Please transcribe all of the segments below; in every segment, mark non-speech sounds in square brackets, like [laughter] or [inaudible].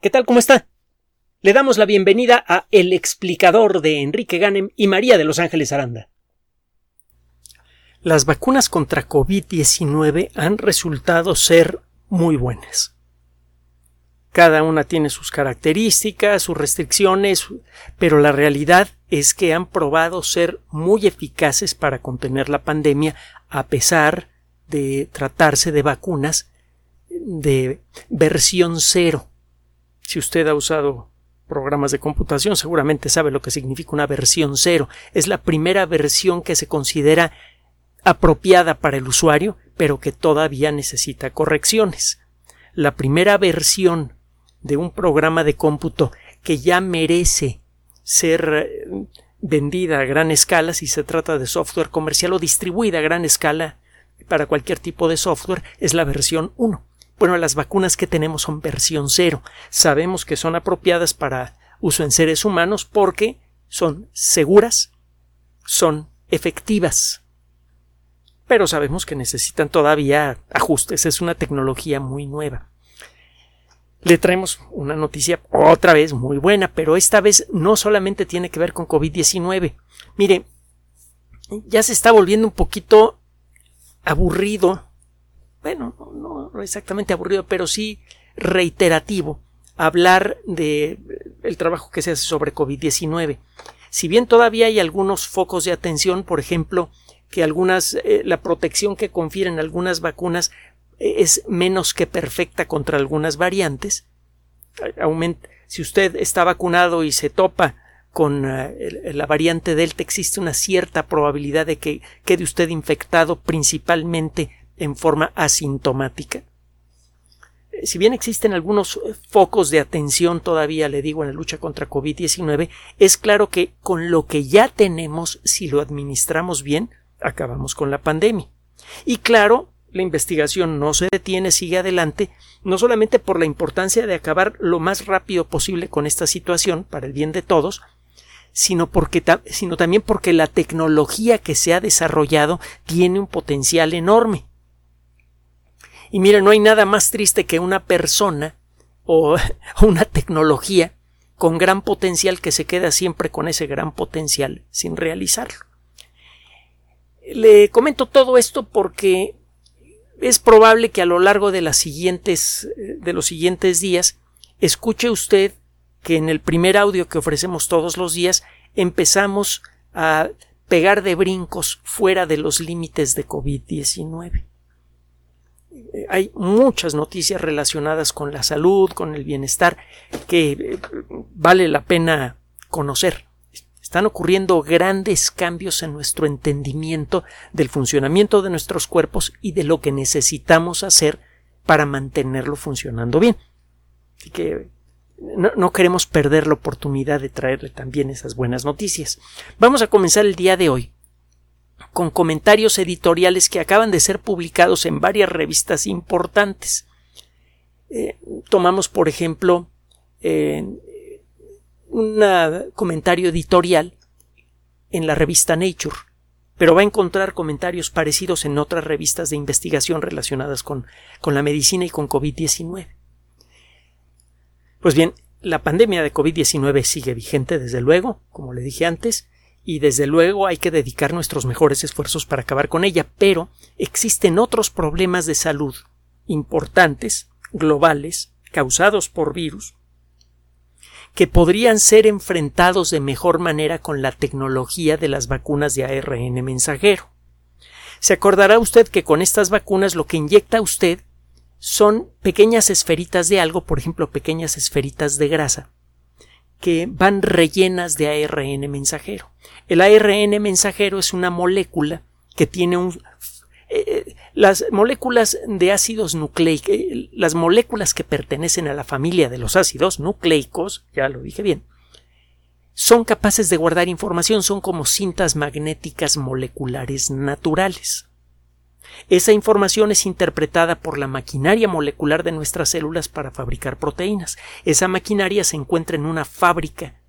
¿Qué tal? ¿Cómo está? Le damos la bienvenida a El explicador de Enrique Ganem y María de Los Ángeles Aranda. Las vacunas contra COVID-19 han resultado ser muy buenas. Cada una tiene sus características, sus restricciones, pero la realidad es que han probado ser muy eficaces para contener la pandemia a pesar de tratarse de vacunas de versión cero. Si usted ha usado programas de computación, seguramente sabe lo que significa una versión cero. Es la primera versión que se considera apropiada para el usuario, pero que todavía necesita correcciones. La primera versión de un programa de cómputo que ya merece ser eh, vendida a gran escala si se trata de software comercial o distribuida a gran escala para cualquier tipo de software es la versión 1. Bueno, las vacunas que tenemos son versión 0. Sabemos que son apropiadas para uso en seres humanos porque son seguras, son efectivas. Pero sabemos que necesitan todavía ajustes. Es una tecnología muy nueva. Le traemos una noticia otra vez muy buena, pero esta vez no solamente tiene que ver con COVID-19. Mire, ya se está volviendo un poquito aburrido, bueno, no, exactamente aburrido, pero sí reiterativo, hablar de el trabajo que se hace sobre COVID-19. Si bien todavía hay algunos focos de atención, por ejemplo, que algunas eh, la protección que confieren algunas vacunas eh, es menos que perfecta contra algunas variantes. si usted está vacunado y se topa con eh, la variante Delta existe una cierta probabilidad de que quede usted infectado principalmente en forma asintomática. Eh, si bien existen algunos eh, focos de atención todavía, le digo, en la lucha contra COVID-19, es claro que con lo que ya tenemos, si lo administramos bien, acabamos con la pandemia. Y claro, la investigación no se detiene, sigue adelante, no solamente por la importancia de acabar lo más rápido posible con esta situación, para el bien de todos, sino, porque, sino también porque la tecnología que se ha desarrollado tiene un potencial enorme. Y mire, no hay nada más triste que una persona o [laughs] una tecnología con gran potencial que se queda siempre con ese gran potencial sin realizarlo. Le comento todo esto porque es probable que a lo largo de las siguientes de los siguientes días escuche usted que en el primer audio que ofrecemos todos los días empezamos a pegar de brincos fuera de los límites de COVID-19. Eh, hay muchas noticias relacionadas con la salud, con el bienestar, que eh, vale la pena conocer. Están ocurriendo grandes cambios en nuestro entendimiento del funcionamiento de nuestros cuerpos y de lo que necesitamos hacer para mantenerlo funcionando bien. Así que no, queremos perder la oportunidad de traerle también esas buenas noticias. Vamos a comenzar el día de hoy con comentarios editoriales que acaban de ser publicados en varias revistas importantes. Eh, tomamos, por ejemplo, un comentario editorial en la revista Nature, pero va a encontrar comentarios parecidos en otras revistas de investigación relacionadas con, con la medicina y con COVID-19. Pues bien, la pandemia de COVID-19 sigue vigente, desde luego, como le dije antes, y desde luego hay que dedicar nuestros mejores esfuerzos para acabar con ella, pero existen otros problemas de salud importantes, globales, causados por virus, que podrían ser enfrentados de mejor manera con la tecnología de las vacunas de ARN mensajero. Se acordará usted que con estas vacunas lo que inyecta usted son pequeñas esferitas de algo, por ejemplo, pequeñas esferitas de grasa, que van rellenas de ARN mensajero. El ARN mensajero es una molécula que tiene un eh, eh, las moléculas de ácidos nucleicos, eh, las moléculas que pertenecen a la familia de los ácidos nucleicos, ya lo dije bien, son capaces de guardar información, son como cintas magnéticas moleculares naturales. Esa información es interpretada por la maquinaria molecular de nuestras células para fabricar proteínas. Esa maquinaria se encuentra en una fábrica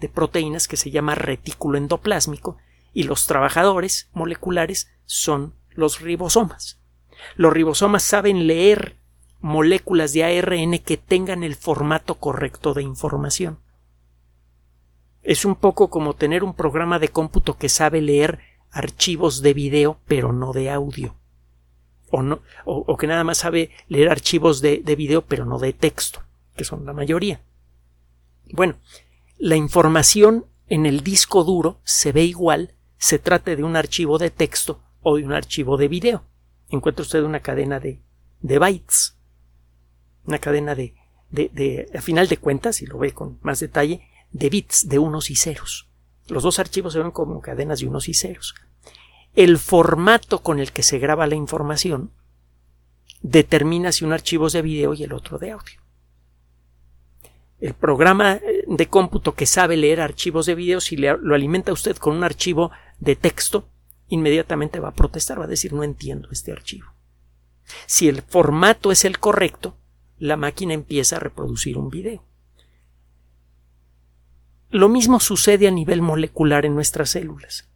de proteínas que se llama retículo endoplásmico y los trabajadores moleculares son los ribosomas. Los ribosomas saben leer moléculas de ARN que tengan el formato correcto de información. Es un poco como tener un programa de cómputo que sabe leer archivos de video pero no de audio. O, no, o, que nada más sabe leer archivos de, de video pero no de texto, que son la mayoría. Bueno, la información en el disco duro se ve igual se trate de un archivo de texto o de un archivo de video. Encuentra usted una cadena de, de bytes, una cadena de, de, de, a final de cuentas, si lo ve con más detalle, de bits, de unos y ceros. Los dos archivos se ven como cadenas de unos y ceros. El formato con el que se graba la información determina si un archivo es de video y el otro de audio. El programa eh, de cómputo que sabe leer archivos de video, si lo alimenta usted con un archivo de texto, inmediatamente va a protestar, va a decir no entiendo este archivo. Si el formato es el correcto, la máquina empieza a reproducir un video. Lo mismo sucede a nivel molecular en nuestras células.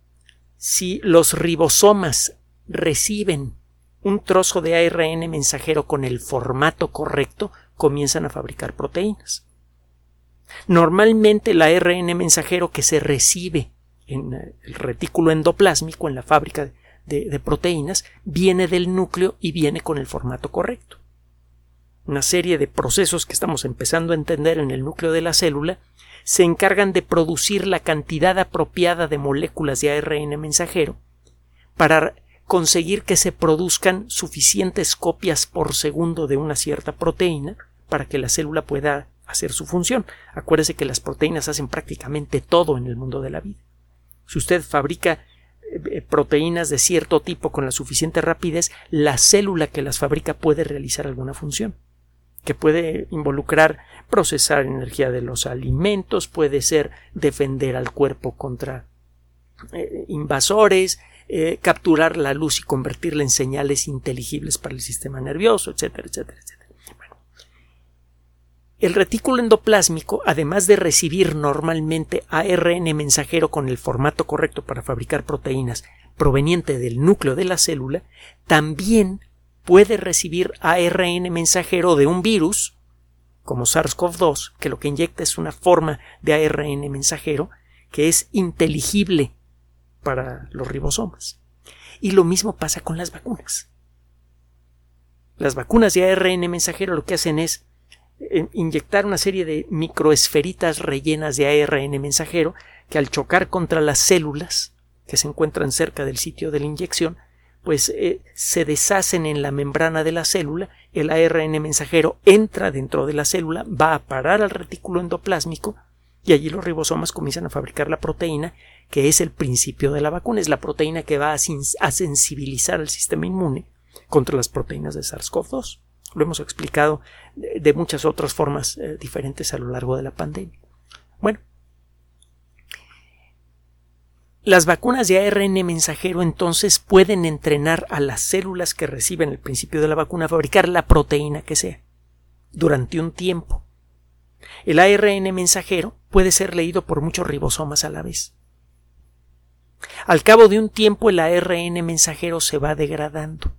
Si los ribosomas reciben un trozo de ARN mensajero con el formato correcto, comienzan a fabricar proteínas. Normalmente el ARN mensajero que se recibe en el retículo endoplásmico, en la fábrica de, proteínas, viene del núcleo y viene con el formato correcto. Una serie de procesos que estamos empezando a entender en el núcleo de la célula se encargan de producir la cantidad apropiada de moléculas de ARN mensajero para conseguir que se produzcan suficientes copias por segundo de una cierta proteína para que la célula pueda hacer su función. Acuérdese que las proteínas hacen prácticamente todo en el mundo de la vida. Si usted fabrica eh, eh, proteínas de cierto tipo con la suficiente rapidez, la célula que las fabrica puede realizar alguna función que puede involucrar procesar energía de los alimentos, puede ser defender al cuerpo contra eh, invasores, capturar la luz y convertirla en señales inteligibles para el sistema nervioso, etcétera, etcétera, etcétera. El retículo endoplásmico, además de recibir normalmente ARN mensajero con el formato correcto para fabricar proteínas proveniente del núcleo de la célula, también puede recibir ARN mensajero de un virus, como SARS-CoV-2, que lo que inyecta es una forma de ARN mensajero que es inteligible para los ribosomas. Y lo mismo pasa con las vacunas. Las vacunas de ARN mensajero lo que hacen es inyectar una serie de microesferitas rellenas de ARN mensajero que al chocar contra las células que se encuentran cerca del sitio de la inyección, pues eh, se deshacen en la membrana de la célula, el ARN mensajero entra dentro de la célula, va a parar al retículo endoplásmico y allí los ribosomas comienzan a fabricar la proteína que es el principio de la vacuna, es la proteína que va a, sensibilizar al sistema inmune contra las proteínas de SARS-CoV-2. Lo hemos explicado de muchas otras formas eh, diferentes a lo largo de la pandemia. Bueno, las vacunas de ARN mensajero entonces pueden entrenar a las células que reciben el principio de la vacuna a fabricar la proteína que sea durante un tiempo. El ARN mensajero puede ser leído por muchos ribosomas a la vez. Al cabo de un tiempo el ARN mensajero se va degradando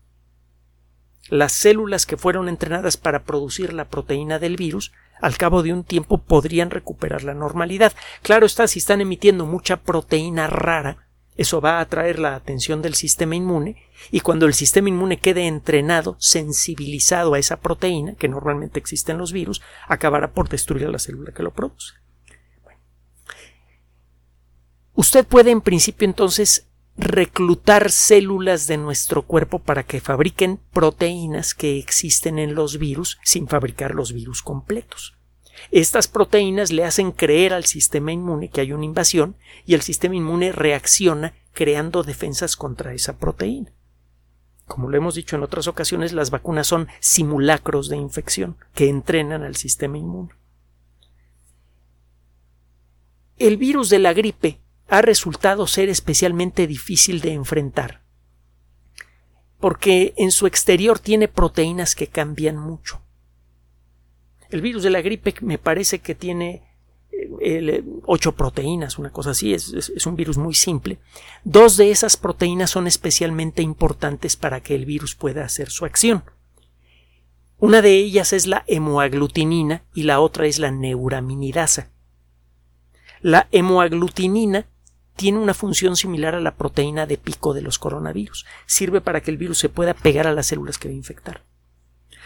las células que fueron entrenadas para producir la proteína del virus al cabo de un tiempo podrían recuperar la normalidad. Claro está, si están emitiendo mucha proteína rara, eso va a atraer la atención del sistema inmune y cuando el sistema inmune quede entrenado, sensibilizado a esa proteína, que normalmente existe en los virus, acabará por destruir a la célula que lo produce. Usted puede en principio entonces reclutar células de nuestro cuerpo para que fabriquen proteínas que existen en los virus sin fabricar los virus completos. Estas proteínas le hacen creer al sistema inmune que hay una invasión y el sistema inmune reacciona creando defensas contra esa proteína. Como lo hemos dicho en otras ocasiones, las vacunas son simulacros de infección que entrenan al sistema inmune. El virus de la gripe ha resultado ser especialmente difícil de enfrentar, porque en su exterior tiene proteínas que cambian mucho. El virus de la gripe me parece que tiene eh, ocho proteínas, una cosa así, es, es, un virus muy simple. Dos de esas proteínas son especialmente importantes para que el virus pueda hacer su acción. Una de ellas es la hemoaglutinina y la otra es la neuraminidasa. La hemoaglutinina tiene una función similar a la proteína de pico de los coronavirus. Sirve para que el virus se pueda pegar a las células que va a infectar.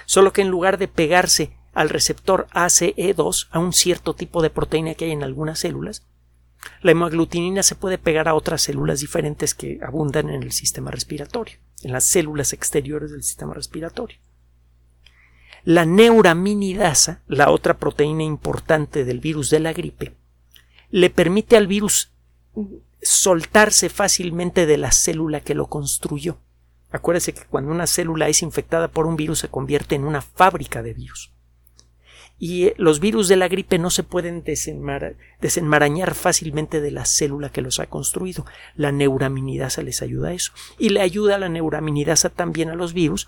Solo que en lugar de pegarse al receptor ACE2, a un cierto tipo de proteína que hay en algunas células, la hemaglutinina se puede pegar a otras células diferentes que abundan en el sistema respiratorio, en las células exteriores del sistema respiratorio. La neuraminidasa, la otra proteína importante del virus de la gripe, le permite al virus soltarse fácilmente de la célula que lo construyó. Acuérdese que cuando una célula es infectada por un virus se convierte en una fábrica de virus y eh, los virus de la gripe no se pueden desenmarañar fácilmente de la célula que los ha construido. La neuraminidasa les ayuda a eso. Y le ayuda a la neuraminidasa también a los virus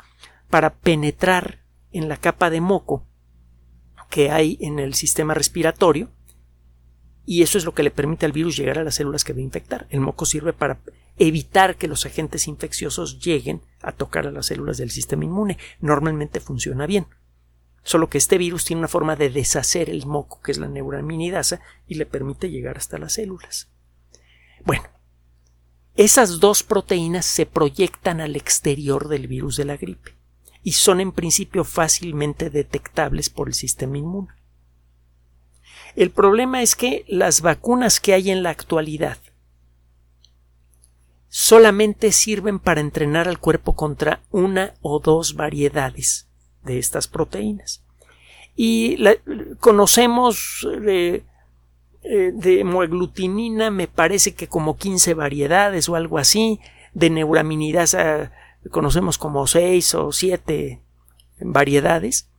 para penetrar en la capa de moco que hay en el sistema respiratorio y eso es lo que le permite al virus llegar a las células que va a infectar. El moco sirve para evitar que los agentes infecciosos lleguen a tocar a las células del sistema inmune. Normalmente funciona bien solo que este virus tiene una forma de deshacer el moco, que es la neuraminidasa, y le permite llegar hasta las células. Bueno, esas dos proteínas se proyectan al exterior del virus de la gripe y son en principio fácilmente detectables por el sistema inmune. El problema es que las vacunas que hay en la actualidad solamente sirven para entrenar al cuerpo contra una o dos variedades de estas proteínas. Y conocemos de, eh, de hemoaglutinina, me parece que como 15 variedades o algo así, de neuraminidasa conocemos como 6 o 7 variedades.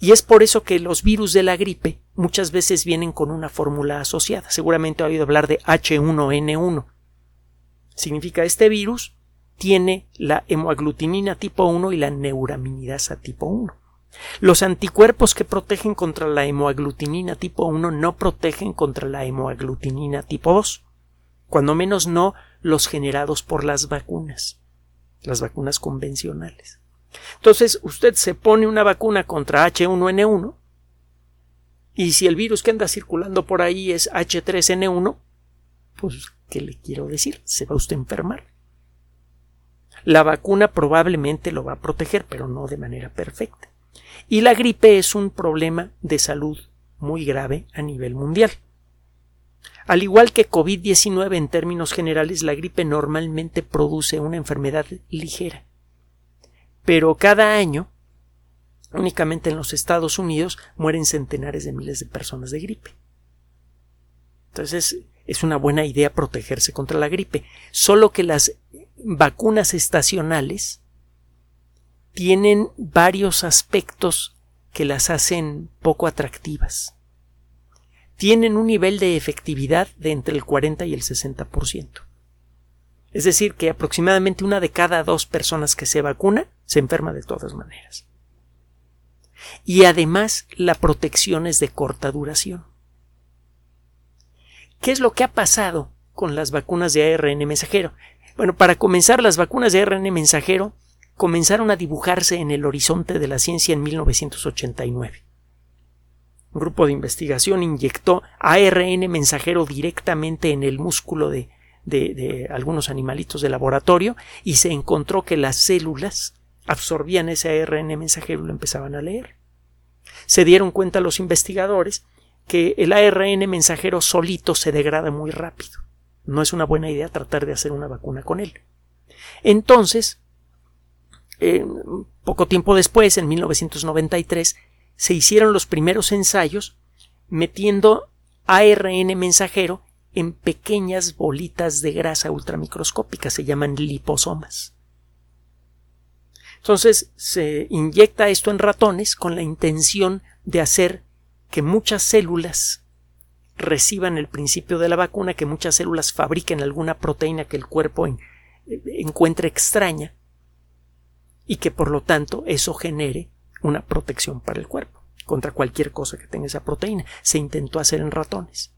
Y es por eso que los virus de la gripe muchas veces vienen con una fórmula asociada. Seguramente ha oído hablar de H1N1. Significa este virus tiene la hemoaglutinina tipo 1 y la neuraminidasa tipo 1. Los anticuerpos que protegen contra la hemoaglutinina tipo 1 no protegen contra la hemoaglutinina tipo 2, cuando menos no los generados por las vacunas, las vacunas convencionales. Entonces, usted se pone una vacuna contra H1N1 y si el virus que anda circulando por ahí es H3N1, pues, ¿qué le quiero decir? Se va usted a enfermar. La vacuna probablemente lo va a proteger, pero no de manera perfecta. Y la gripe es un problema de salud muy grave a nivel mundial. Al igual que COVID-19 en términos generales, la gripe normalmente produce una enfermedad ligera. Pero cada año, únicamente en los Estados Unidos, mueren centenares de miles de personas de gripe. Entonces, es una buena idea protegerse contra la gripe. Solo que las vacunas estacionales tienen varios aspectos que las hacen poco atractivas. Tienen un nivel de efectividad de entre el 40 y el 60%. Es decir, que aproximadamente una de cada dos personas que se vacuna se enferma de todas maneras. Y además la protección es de corta duración. ¿Qué es lo que ha pasado con las vacunas de ARN mensajero? Bueno, para comenzar, las vacunas de ARN mensajero comenzaron a dibujarse en el horizonte de la ciencia en 1989. Un grupo de investigación inyectó ARN mensajero directamente en el músculo de, de, algunos animalitos de laboratorio y se encontró que las células absorbían ese ARN mensajero y lo empezaban a leer. Se dieron cuenta los investigadores que el ARN mensajero solito se degrada muy rápido. No es una buena idea tratar de hacer una vacuna con él. Entonces, eh, poco tiempo después, en 1993, se hicieron los primeros ensayos metiendo ARN mensajero en pequeñas bolitas de grasa ultramicroscópicas, se llaman liposomas. Entonces se inyecta esto en ratones con la intención de hacer que muchas células reciban el principio de la vacuna, que muchas células fabriquen alguna proteína que el cuerpo encuentre extraña y que por lo tanto eso genere una protección para el cuerpo contra cualquier cosa que tenga esa proteína. Se intentó hacer en ratones.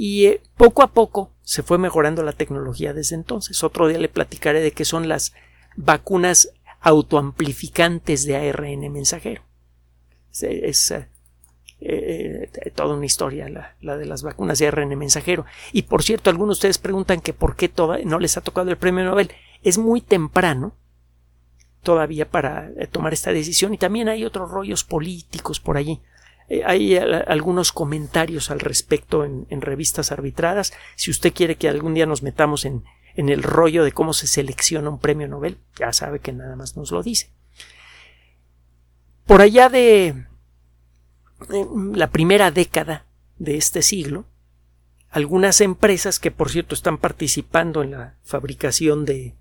Y eh, poco a poco se fue mejorando la tecnología desde entonces. Otro día le platicaré de qué son las vacunas autoamplificantes de ARN mensajero. Es, eh, eh, toda una historia la, de las vacunas de ARN mensajero. Y por cierto, algunos de ustedes preguntan que por qué no les ha tocado el premio Nobel. Es muy temprano todavía para tomar esta decisión y también hay otros rollos políticos por allí. Hay algunos comentarios al respecto en, revistas arbitradas. Si usted quiere que algún día nos metamos en, en el rollo de cómo se selecciona un premio Nobel, ya sabe que nada más nos lo dice. Por allá de la primera década de este siglo, algunas empresas que por cierto están participando en la fabricación de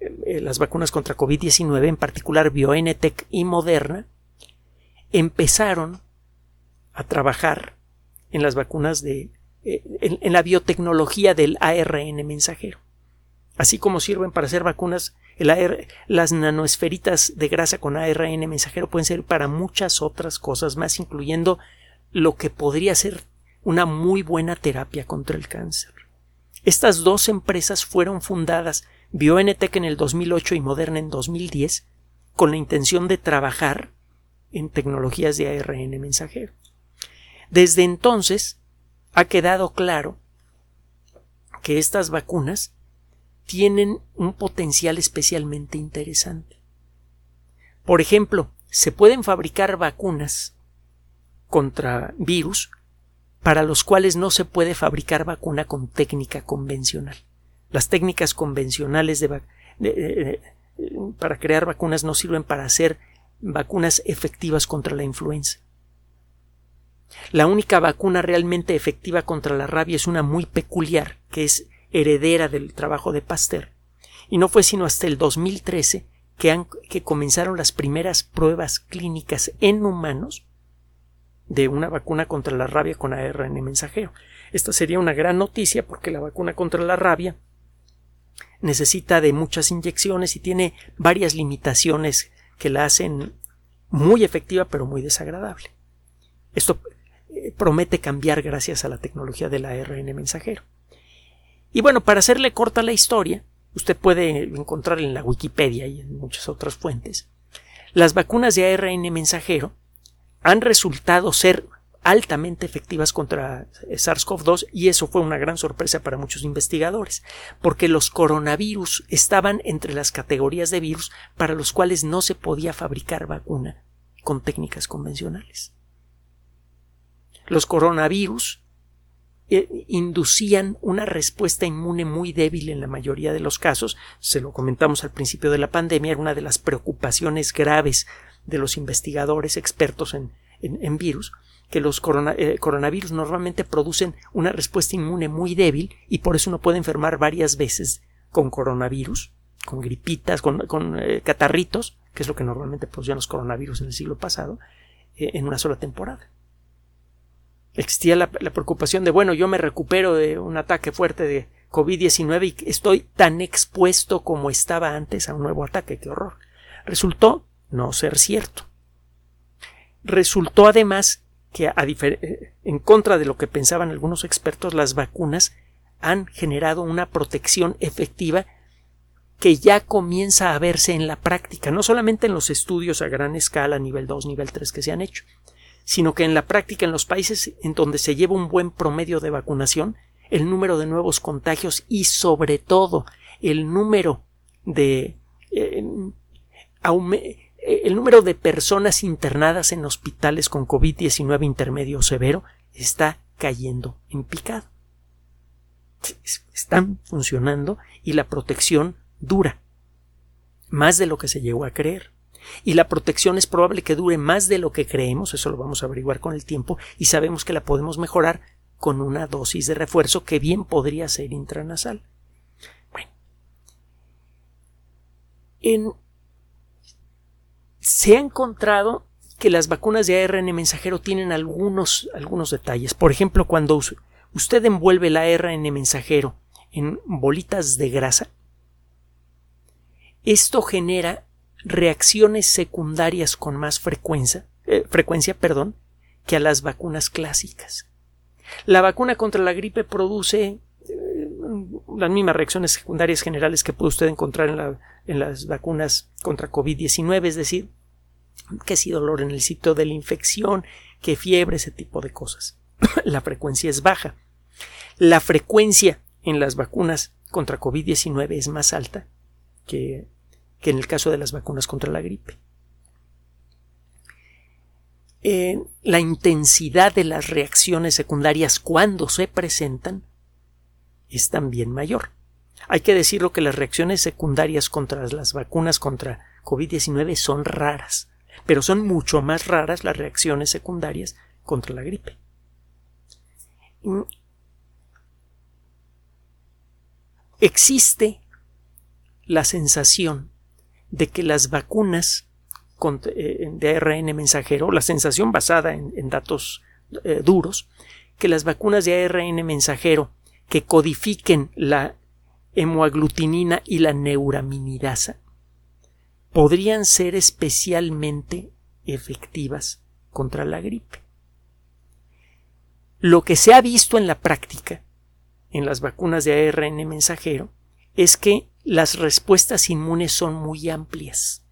eh, las vacunas contra COVID-19, en particular BioNTech y Moderna, empezaron a trabajar en las vacunas de eh, en, la biotecnología del ARN mensajero. Así como sirven para hacer vacunas, las nanoesferitas de grasa con ARN mensajero pueden ser para muchas otras cosas más, incluyendo lo que podría ser una muy buena terapia contra el cáncer. Estas dos empresas fueron fundadas, BioNTech en el 2008 y Moderna en 2010, con la intención de trabajar en tecnologías de ARN mensajero. Desde entonces ha quedado claro que estas vacunas tienen un potencial especialmente interesante. Por ejemplo, se pueden fabricar vacunas contra virus para los cuales no se puede fabricar vacuna con técnica convencional. Las técnicas convencionales de, para crear vacunas no sirven para hacer vacunas efectivas contra la influenza. La única vacuna realmente efectiva contra la rabia es una muy peculiar, que es heredera del trabajo de Pasteur, y no fue sino hasta el 2013 que, comenzaron las primeras pruebas clínicas en humanos de una vacuna contra la rabia con ARN mensajero. Esta sería una gran noticia porque la vacuna contra la rabia necesita de muchas inyecciones y tiene varias limitaciones que la hacen muy efectiva pero muy desagradable. Esto promete cambiar gracias a la tecnología del ARN mensajero. Y bueno, para hacerle corta la historia, usted puede encontrar en la Wikipedia y en muchas otras fuentes, las vacunas de ARN mensajero han resultado ser altamente efectivas contra SARS-CoV-2 y eso fue una gran sorpresa para muchos investigadores, porque los coronavirus estaban entre las categorías de virus para los cuales no se podía fabricar vacuna con técnicas convencionales. Los coronavirus eh, inducían una respuesta inmune muy débil en la mayoría de los casos. Se lo comentamos al principio de la pandemia, era una de las preocupaciones graves de los investigadores expertos en, virus, que los eh, coronavirus normalmente producen una respuesta inmune muy débil y por eso uno puede enfermar varias veces con coronavirus, con gripitas, con, eh, catarritos, que es lo que normalmente producían los coronavirus en el siglo pasado, en una sola temporada existía la, preocupación de, bueno, yo me recupero de un ataque fuerte de COVID-19 y estoy tan expuesto como estaba antes a un nuevo ataque, qué horror. Resultó no ser cierto. Resultó además que, eh, en contra de lo que pensaban algunos expertos, las vacunas han generado una protección efectiva que ya comienza a verse en la práctica, no solamente en los estudios a gran escala, nivel 2, nivel 3 que se han hecho, sino que en la práctica en los países en donde se lleva un buen promedio de vacunación, el número de nuevos contagios y sobre todo el número de eh, el número de personas internadas en hospitales con COVID-19 intermedio severo está cayendo en picado. Están funcionando y la protección dura más de lo que se llegó a creer y la protección es probable que dure más de lo que creemos, eso lo vamos a averiguar con el tiempo, y sabemos que la podemos mejorar con una dosis de refuerzo que bien podría ser intranasal. Bueno. En... Se ha encontrado que las vacunas de ARN mensajero tienen algunos, algunos detalles. Por ejemplo, cuando usted envuelve el ARN mensajero en bolitas de grasa, esto genera reacciones secundarias con más frecuencia, eh, frecuencia perdón, que a las vacunas clásicas. La vacuna contra la gripe produce eh, las mismas reacciones secundarias generales que puede usted encontrar en, en las vacunas contra COVID-19, es decir, que si dolor en el sitio de la infección, que fiebre, ese tipo de cosas. [coughs] la frecuencia es baja. La frecuencia en las vacunas contra COVID-19 es más alta que, que, en el caso de las vacunas contra la gripe. la intensidad de las reacciones secundarias cuando se presentan es también mayor. Hay que decirlo que las reacciones secundarias contra las vacunas contra COVID-19 son raras, pero son mucho más raras las reacciones secundarias contra la gripe. Existe la sensación de que las vacunas eh, de ARN mensajero, la sensación basada en, datos eh, duros, que las vacunas de ARN mensajero que codifiquen la hemoaglutinina y la neuraminidasa podrían ser especialmente efectivas contra la gripe. Lo que se ha visto en la práctica en las vacunas de ARN mensajero es que las respuestas inmunes son muy amplias.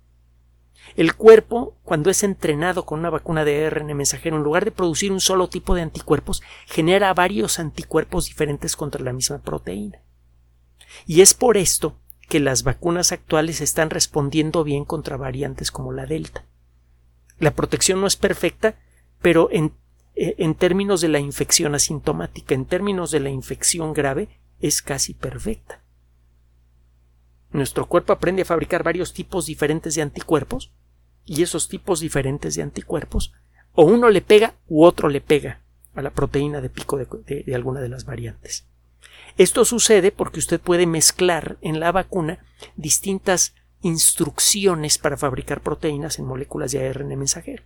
El cuerpo, cuando es entrenado con una vacuna de ARN mensajero, en lugar de producir un solo tipo de anticuerpos, genera varios anticuerpos diferentes contra la misma proteína. Y es por esto que las vacunas actuales están respondiendo bien contra variantes como la Delta. La protección no es perfecta, pero en, eh, en términos de la infección asintomática, en términos de la infección grave, es casi perfecta. Nuestro cuerpo aprende a fabricar varios tipos diferentes de anticuerpos y esos tipos diferentes de anticuerpos o uno le pega u otro le pega a la proteína de pico de, alguna de las variantes. Esto sucede porque usted puede mezclar en la vacuna distintas instrucciones para fabricar proteínas en moléculas de ARN mensajero.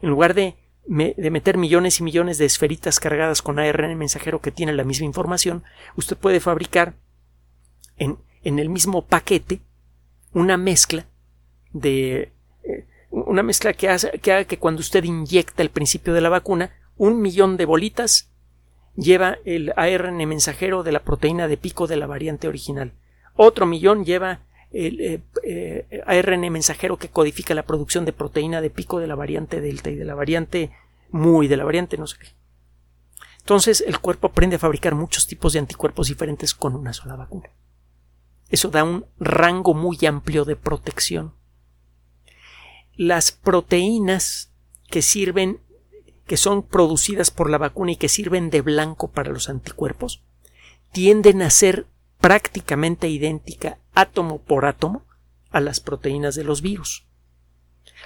En lugar de, de, meter millones y millones de esferitas cargadas con ARN mensajero que tienen la misma información, usted puede fabricar en en el mismo paquete una mezcla de eh, una mezcla que, que haga que cuando usted inyecta el principio de la vacuna, un millón de bolitas lleva el ARN mensajero de la proteína de pico de la variante original. Otro millón lleva el eh, eh, ARN mensajero que codifica la producción de proteína de pico de la variante delta y de la variante muy de la variante no sé qué. Entonces el cuerpo aprende a fabricar muchos tipos de anticuerpos diferentes con una sola vacuna. Eso da un rango muy amplio de protección. Las proteínas que sirven, que son producidas por la vacuna y que sirven de blanco para los anticuerpos, tienden a ser prácticamente idéntica átomo por átomo a las proteínas de los virus.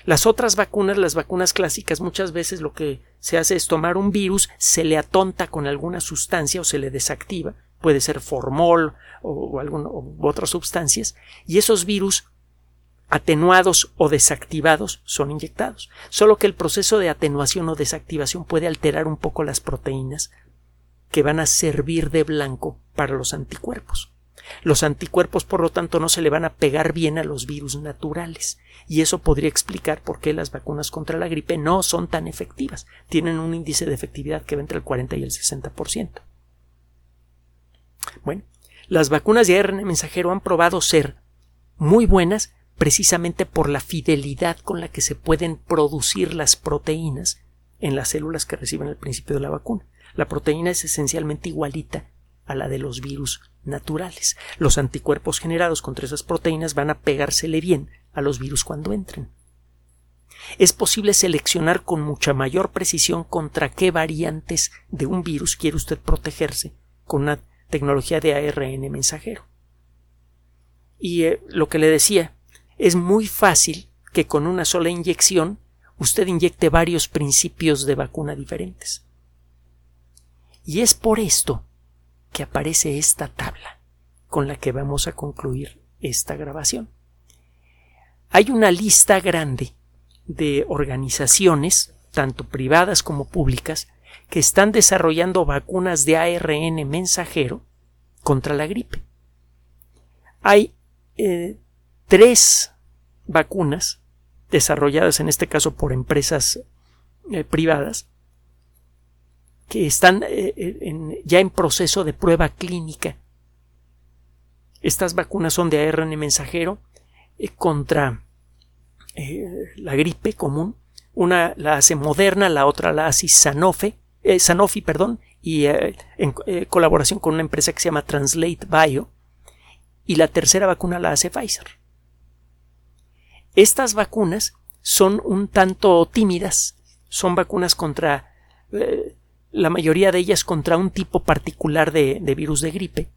Las otras vacunas, las vacunas clásicas, muchas veces lo que se hace es tomar un virus, se le atonta con alguna sustancia o se le desactiva, puede ser formol o, alguna, otras sustancias, y esos virus atenuados o desactivados son inyectados. Solo que el proceso de atenuación o desactivación puede alterar un poco las proteínas que van a servir de blanco para los anticuerpos. Los anticuerpos, por lo tanto, no se le van a pegar bien a los virus naturales, y eso podría explicar por qué las vacunas contra la gripe no son tan efectivas. Tienen un índice de efectividad que va entre el 40 y el 60%. Bueno, las vacunas de ARN mensajero han probado ser muy buenas precisamente por la fidelidad con la que se pueden producir las proteínas en las células que reciben el principio de la vacuna. La proteína es esencialmente igualita a la de los virus naturales. Los anticuerpos generados contra esas proteínas van a pegársele bien a los virus cuando entren. Es posible seleccionar con mucha mayor precisión contra qué variantes de un virus quiere usted protegerse con una tecnología de ARN mensajero. Y eh, lo que le decía, es muy fácil que con una sola inyección usted inyecte varios principios de vacuna diferentes. Y es por esto que aparece esta tabla con la que vamos a concluir esta grabación. Hay una lista grande de organizaciones, tanto privadas como públicas, que están desarrollando vacunas de ARN mensajero contra la gripe. Hay eh, tres vacunas desarrolladas en este caso por empresas eh, privadas que están eh, ya en proceso de prueba clínica Estas vacunas son de ARN mensajero contra la gripe común. Una la hace Moderna, la otra la hace Sanofi, eh, Sanofi perdón, y en colaboración con una empresa que se llama Translate Bio. Y la tercera vacuna la hace Pfizer. Estas vacunas son un tanto tímidas. Son vacunas contra la mayoría de ellas contra un tipo particular de, virus de gripe.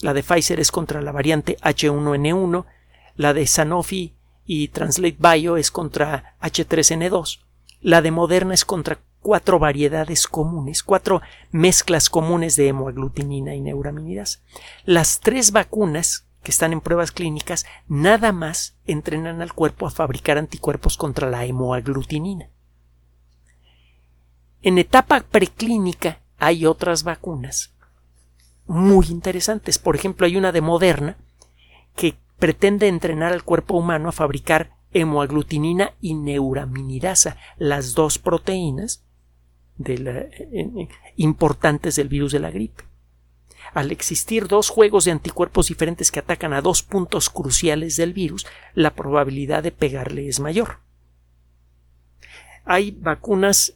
La de Pfizer es contra la variante H1N1, la de Sanofi y Translate Bio es contra H3N2, la de Moderna es contra cuatro variedades comunes, cuatro mezclas comunes de hemoaglutinina y neuraminidasa. Las tres vacunas que están en pruebas clínicas nada más entrenan al cuerpo a fabricar anticuerpos contra la hemoaglutinina. En etapa preclínica hay otras vacunas muy interesantes. Por ejemplo, hay una de Moderna que pretende entrenar al cuerpo humano a fabricar hemoaglutinina y neuraminidasa, las dos proteínas importantes del virus de la gripe. Al existir dos juegos de anticuerpos diferentes que atacan a dos puntos cruciales del virus, la probabilidad de pegarle es mayor. Hay vacunas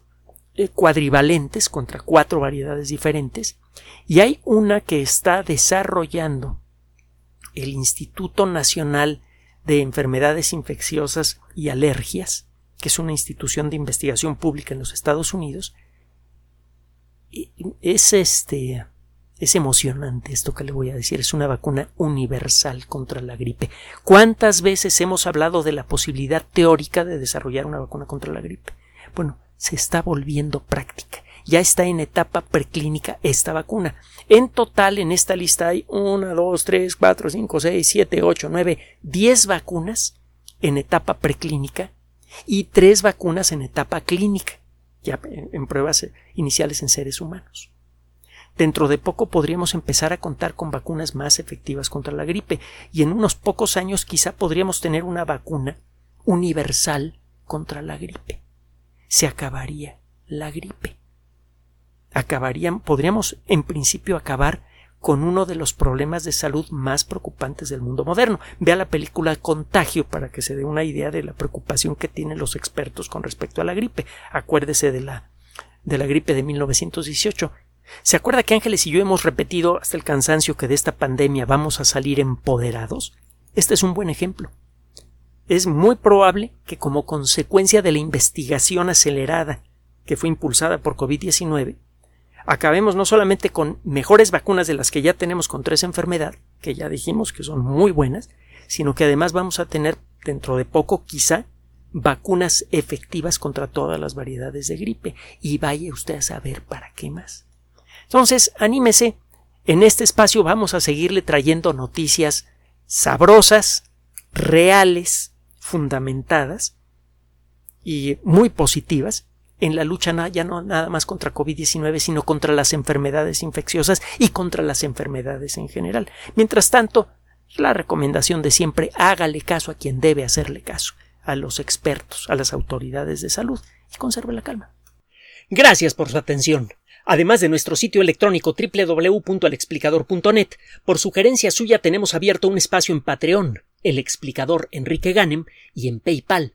eh, cuadrivalentes contra cuatro variedades diferentes y hay una que está desarrollando el Instituto Nacional de Enfermedades Infecciosas y Alergias, que es una institución de investigación pública en los Estados Unidos. Es este es emocionante esto que le voy a decir. Es una vacuna universal contra la gripe. ¿Cuántas veces hemos hablado de la posibilidad teórica de desarrollar una vacuna contra la gripe? Bueno, se está volviendo práctica. Ya está en etapa preclínica esta vacuna. En total, en esta lista hay 1, 2, 3, 4, 5, 6, 7, 8, 9, 10 vacunas en etapa preclínica y 3 vacunas en etapa clínica, ya en pruebas iniciales en seres humanos. Dentro de poco podríamos empezar a contar con vacunas más efectivas contra la gripe y en unos pocos años quizá podríamos tener una vacuna universal contra la gripe se acabaría la gripe. Acabarían, podríamos en principio acabar con uno de los problemas de salud más preocupantes del mundo moderno. Vea la película Contagio para que se dé una idea de la preocupación que tienen los expertos con respecto a la gripe. Acuérdese de la, de la gripe de 1918. ¿Se acuerda que Ángeles y yo hemos repetido hasta el cansancio que de esta pandemia vamos a salir empoderados? Este es un buen ejemplo es muy probable que como consecuencia de la investigación acelerada que fue impulsada por COVID-19, acabemos no solamente con mejores vacunas de las que ya tenemos contra esa enfermedad, que ya dijimos que son muy buenas, sino que además vamos a tener dentro de poco quizá vacunas efectivas contra todas las variedades de gripe. Y vaya usted a saber para qué más. Entonces, anímese, en este espacio vamos a seguirle trayendo noticias sabrosas, reales, fundamentadas y muy positivas en la lucha ya no nada más contra COVID-19, sino contra las enfermedades infecciosas y contra las enfermedades en general. Mientras tanto, la recomendación de siempre hágale caso a quien debe hacerle caso, a los expertos, a las autoridades de salud y conserve la calma. Gracias por su atención. Además de nuestro sitio electrónico www.alexplicador.net, por sugerencia suya tenemos abierto un espacio en Patreon el explicador Enrique Ganem y en PayPal